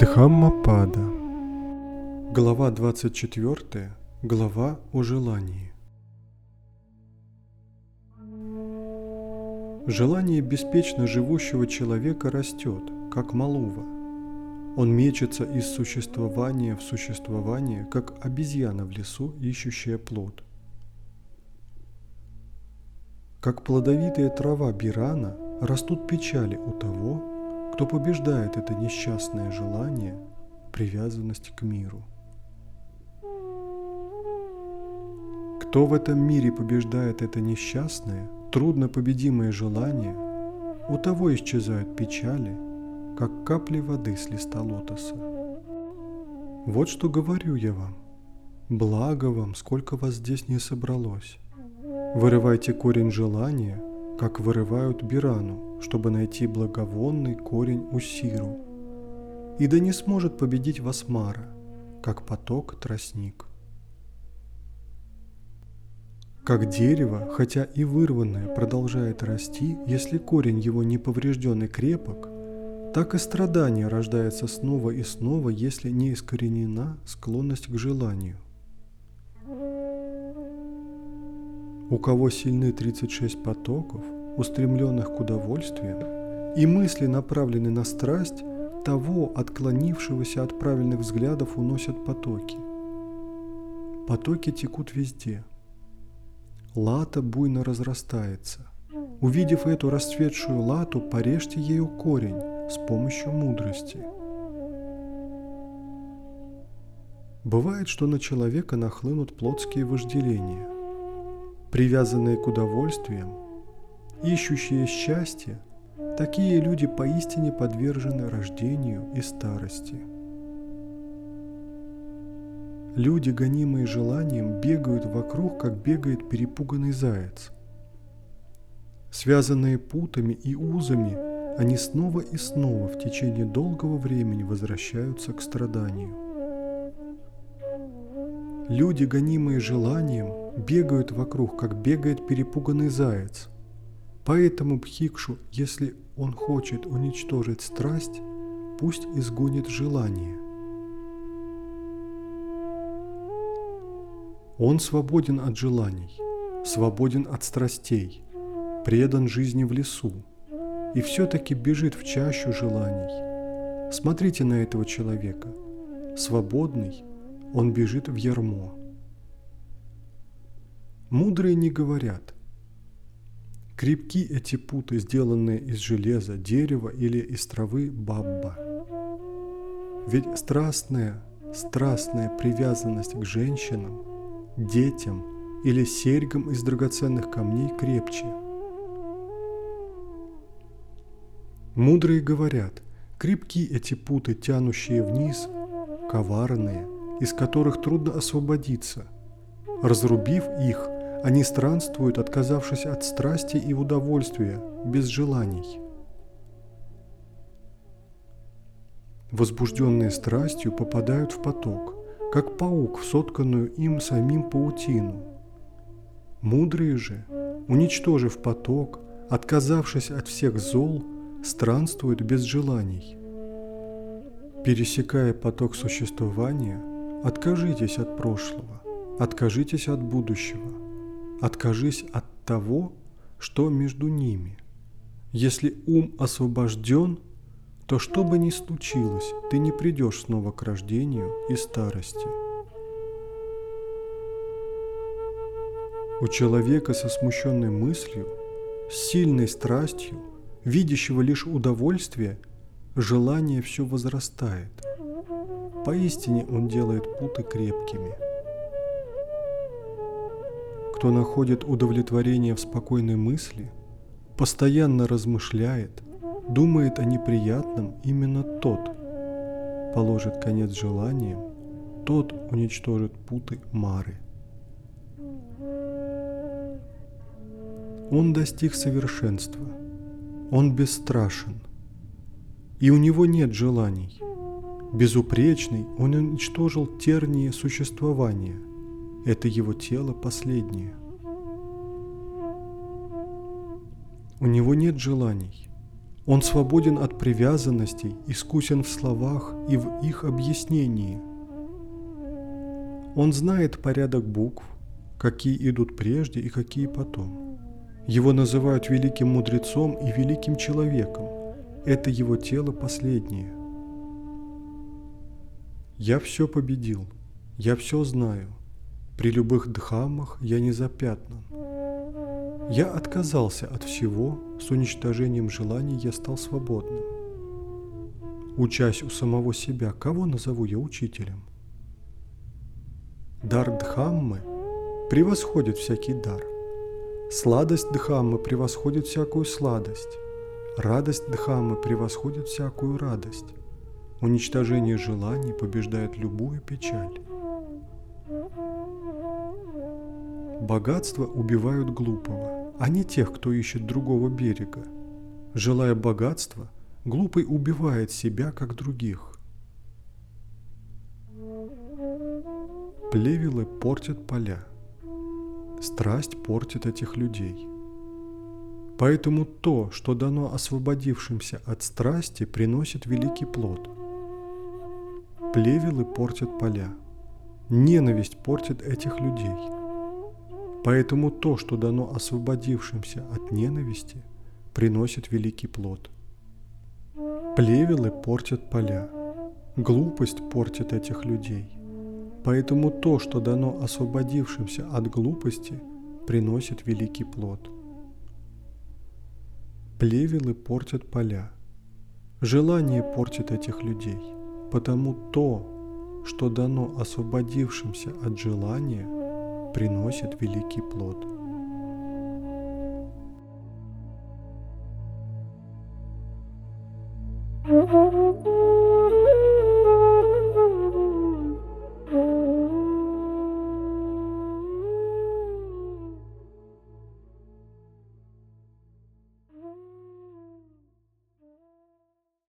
Дхаммапада. Глава 24. Глава о желании. Желание беспечно живущего человека растет, как малува. Он мечется из существования в существование, как обезьяна в лесу, ищущая плод. Как плодовитая трава бирана растут печали у того, кто побеждает это несчастное желание, привязанность к миру. Кто в этом мире побеждает это несчастное, трудно победимое желание, у того исчезают печали, как капли воды с листа лотоса. Вот что говорю я вам. Благо вам, сколько вас здесь не собралось. Вырывайте корень желания, как вырывают бирану, чтобы найти благовонный корень Усиру. И да не сможет победить вас Мара, как поток тростник. Как дерево, хотя и вырванное, продолжает расти, если корень его не поврежден и крепок, так и страдание рождается снова и снова, если не искоренена склонность к желанию. У кого сильны 36 потоков, устремленных к удовольствиям, и мысли, направленные на страсть, того, отклонившегося от правильных взглядов, уносят потоки. Потоки текут везде. Лата буйно разрастается. Увидев эту расцветшую лату, порежьте ею корень с помощью мудрости. Бывает, что на человека нахлынут плотские вожделения. Привязанные к удовольствиям, ищущие счастье, такие люди поистине подвержены рождению и старости. Люди, гонимые желанием, бегают вокруг, как бегает перепуганный заяц. Связанные путами и узами, они снова и снова в течение долгого времени возвращаются к страданию. Люди, гонимые желанием, бегают вокруг, как бегает перепуганный заяц – Поэтому Бхикшу, если он хочет уничтожить страсть, пусть изгонит желание. Он свободен от желаний, свободен от страстей, предан жизни в лесу и все-таки бежит в чащу желаний. Смотрите на этого человека. Свободный, он бежит в ярмо. Мудрые не говорят Крепки эти путы, сделанные из железа, дерева или из травы бабба. Ведь страстная, страстная привязанность к женщинам, детям или серьгам из драгоценных камней крепче. Мудрые говорят, крепки эти путы, тянущие вниз, коварные, из которых трудно освободиться. Разрубив их, они странствуют, отказавшись от страсти и удовольствия, без желаний. Возбужденные страстью попадают в поток, как паук в сотканную им самим паутину. Мудрые же, уничтожив поток, отказавшись от всех зол, странствуют без желаний. Пересекая поток существования, откажитесь от прошлого, откажитесь от будущего – Откажись от того, что между ними. Если ум освобожден, то что бы ни случилось, ты не придешь снова к рождению и старости. У человека со смущенной мыслью, с сильной страстью, видящего лишь удовольствие, желание все возрастает. Поистине он делает путы крепкими – кто находит удовлетворение в спокойной мысли, постоянно размышляет, думает о неприятном, именно тот положит конец желаниям, тот уничтожит путы Мары. Он достиг совершенства, он бесстрашен, и у него нет желаний. Безупречный, он уничтожил тернии существования – это его тело последнее. У него нет желаний. Он свободен от привязанностей, искусен в словах и в их объяснении. Он знает порядок букв, какие идут прежде и какие потом. Его называют великим мудрецом и великим человеком. Это его тело последнее. Я все победил, я все знаю. При любых дхаммах я не запятнан. Я отказался от всего, с уничтожением желаний я стал свободным. Учась у самого себя, кого назову я учителем? Дар Дхаммы превосходит всякий дар. Сладость Дхаммы превосходит всякую сладость. Радость Дхаммы превосходит всякую радость. Уничтожение желаний побеждает любую печаль. Богатство убивают глупого, а не тех, кто ищет другого берега. Желая богатства, глупый убивает себя, как других. Плевелы портят поля. Страсть портит этих людей. Поэтому то, что дано освободившимся от страсти, приносит великий плод. Плевелы портят поля. Ненависть портит этих людей – Поэтому то, что дано освободившимся от ненависти, приносит великий плод. Плевелы портят поля. Глупость портит этих людей. Поэтому то, что дано освободившимся от глупости, приносит великий плод. Плевелы портят поля. Желание портит этих людей. Потому то, что дано освободившимся от желания – приносит великий плод.